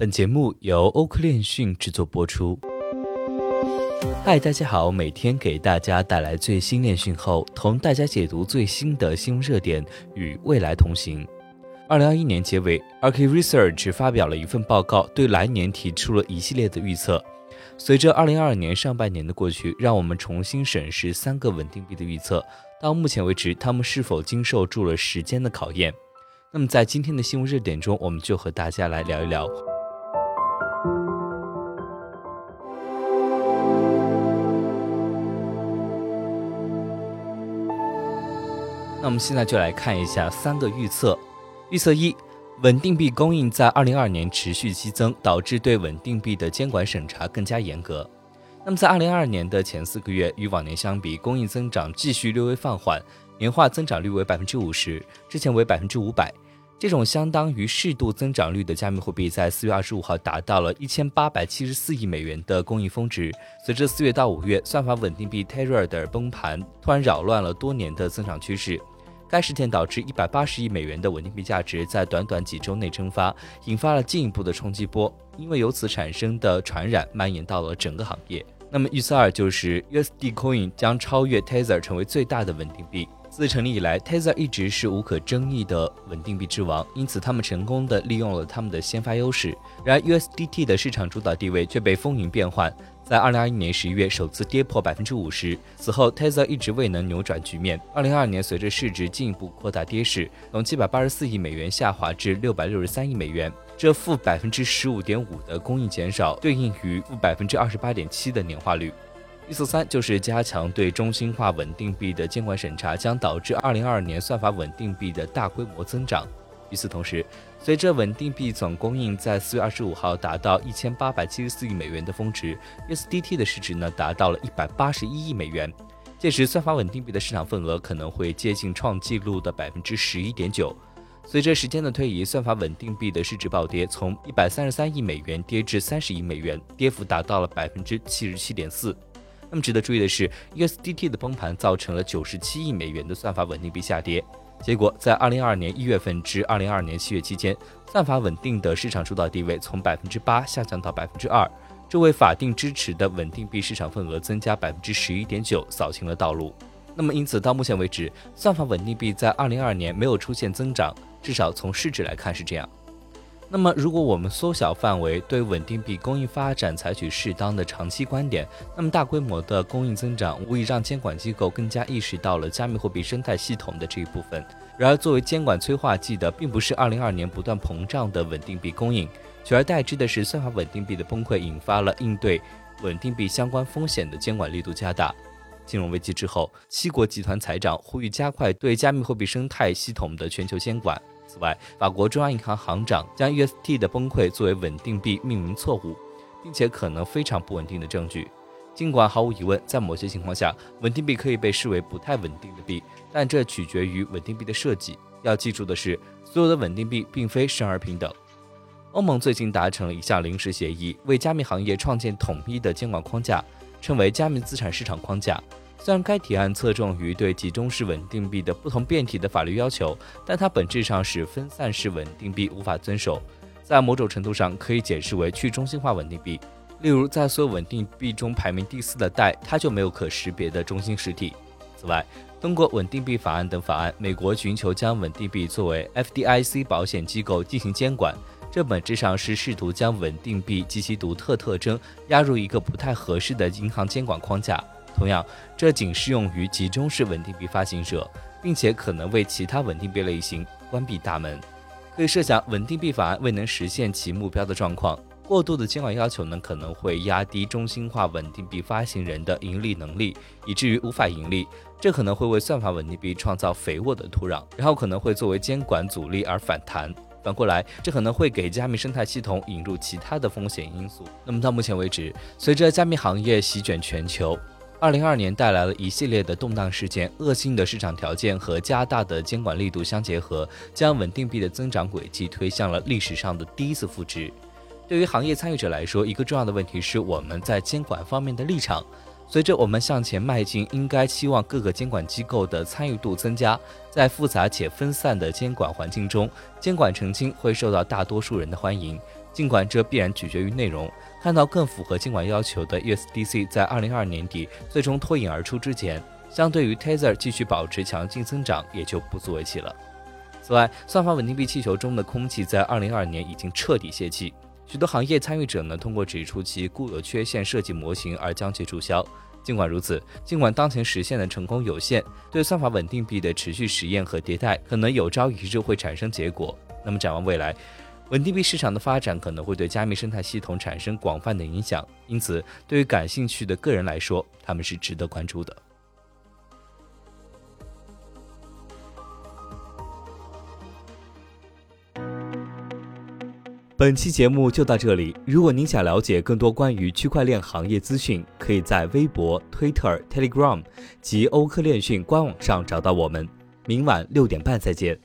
本节目由欧科链讯制作播出。嗨，大家好，每天给大家带来最新链讯后，同大家解读最新的新闻热点，与未来同行。二零二一年结尾，Ark Research 发表了一份报告，对来年提出了一系列的预测。随着二零二二年上半年的过去，让我们重新审视三个稳定币的预测。到目前为止，他们是否经受住了时间的考验？那么，在今天的新闻热点中，我们就和大家来聊一聊。那我们现在就来看一下三个预测。预测一。稳定币供应在二零二二年持续激增，导致对稳定币的监管审查更加严格。那么，在二零二二年的前四个月，与往年相比，供应增长继续略微放缓，年化增长率为百分之五十，之前为百分之五百。这种相当于适度增长率的加密货币，在四月二十五号达到了一千八百七十四亿美元的供应峰值。随着四月到五月算法稳定币 Terra 的崩盘，突然扰乱了多年的增长趋势。该事件导致一百八十亿美元的稳定币价值在短短几周内蒸发，引发了进一步的冲击波。因为由此产生的传染蔓延到了整个行业。那么预测二就是 USD Coin 将超越 Tether 成为最大的稳定币。自成立以来，Tether 一直是无可争议的稳定币之王，因此他们成功的利用了他们的先发优势。然而 USDT 的市场主导地位却被风云变幻。在二零二一年十一月首次跌破百分之五十，此后 Tether 一直未能扭转局面。二零二二年，随着市值进一步扩大跌势，从七百八十四亿美元下滑至六百六十三亿美元，这负百分之十五点五的供应减少，对应于负百分之二十八点七的年化率。预测三就是加强对中心化稳定币的监管审查，将导致二零二二年算法稳定币的大规模增长。与此同时，随着稳定币总供应在四月二十五号达到一千八百七十四亿美元的峰值，USDT 的市值呢达到了一百八十一亿美元，届时算法稳定币的市场份额可能会接近创纪录的百分之十一点九。随着时间的推移，算法稳定币的市值暴跌，从一百三十三亿美元跌至三十亿美元，跌幅达到了百分之七十七点四。那么值得注意的是，USDT 的崩盘造成了九十七亿美元的算法稳定币下跌。结果，在二零二二年一月份至二零二二年七月期间，算法稳定的市场主导地位从百分之八下降到百分之二，这为法定支持的稳定币市场份额增加百分之十一点九扫清了道路。那么，因此到目前为止，算法稳定币在二零二二年没有出现增长，至少从市值来看是这样。那么，如果我们缩小范围，对稳定币供应发展采取适当的长期观点，那么大规模的供应增长无疑让监管机构更加意识到了加密货币生态系统的这一部分。然而，作为监管催化剂的，并不是2022年不断膨胀的稳定币供应，取而代之的是算法稳定币的崩溃，引发了应对稳定币相关风险的监管力度加大。金融危机之后，七国集团财长呼吁加快对加密货币生态系统的全球监管。此外，法国中央银行行长将 UST 的崩溃作为稳定币命名错误，并且可能非常不稳定的证据。尽管毫无疑问，在某些情况下，稳定币可以被视为不太稳定的币，但这取决于稳定币的设计。要记住的是，所有的稳定币并非生而平等。欧盟最近达成了一项临时协议，为加密行业创建统一的监管框架，称为加密资产市场框架。虽然该提案侧重于对集中式稳定币的不同变体的法律要求，但它本质上使分散式稳定币无法遵守，在某种程度上可以解释为去中心化稳定币。例如，在所有稳定币中排名第四的代，它就没有可识别的中心实体。此外，通过稳定币法案等法案，美国寻求将稳定币作为 FDIC 保险机构进行监管，这本质上是试图将稳定币及其独特特征压入一个不太合适的银行监管框架。同样，这仅适用于集中式稳定币发行者，并且可能为其他稳定币类型关闭大门。可以设想，稳定币法案未能实现其目标的状况，过度的监管要求呢可能会压低中心化稳定币发行人的盈利能力，以至于无法盈利。这可能会为算法稳定币创造肥沃的土壤，然后可能会作为监管阻力而反弹。反过来，这可能会给加密生态系统引入其他的风险因素。那么到目前为止，随着加密行业席卷全球。二零二二年带来了一系列的动荡事件，恶性的市场条件和加大的监管力度相结合，将稳定币的增长轨迹推向了历史上的第一次负值。对于行业参与者来说，一个重要的问题是我们在监管方面的立场。随着我们向前迈进，应该期望各个监管机构的参与度增加。在复杂且分散的监管环境中，监管澄清会受到大多数人的欢迎。尽管这必然取决于内容。看到更符合监管要求的 USDC 在2022年底最终脱颖而出之前，相对于 Tether 继续保持强劲增长也就不足为奇了。此外，算法稳定币气球中的空气在2022年已经彻底泄气，许多行业参与者呢通过指出其固有缺陷设计模型而将其注销。尽管如此，尽管当前实现的成功有限，对算法稳定币的持续实验和迭代可能有朝一日会产生结果。那么，展望未来。稳定币市场的发展可能会对加密生态系统产生广泛的影响，因此，对于感兴趣的个人来说，他们是值得关注的。本期节目就到这里。如果您想了解更多关于区块链行业资讯，可以在微博、Twitter、Telegram 及欧科链讯官网上找到我们。明晚六点半再见。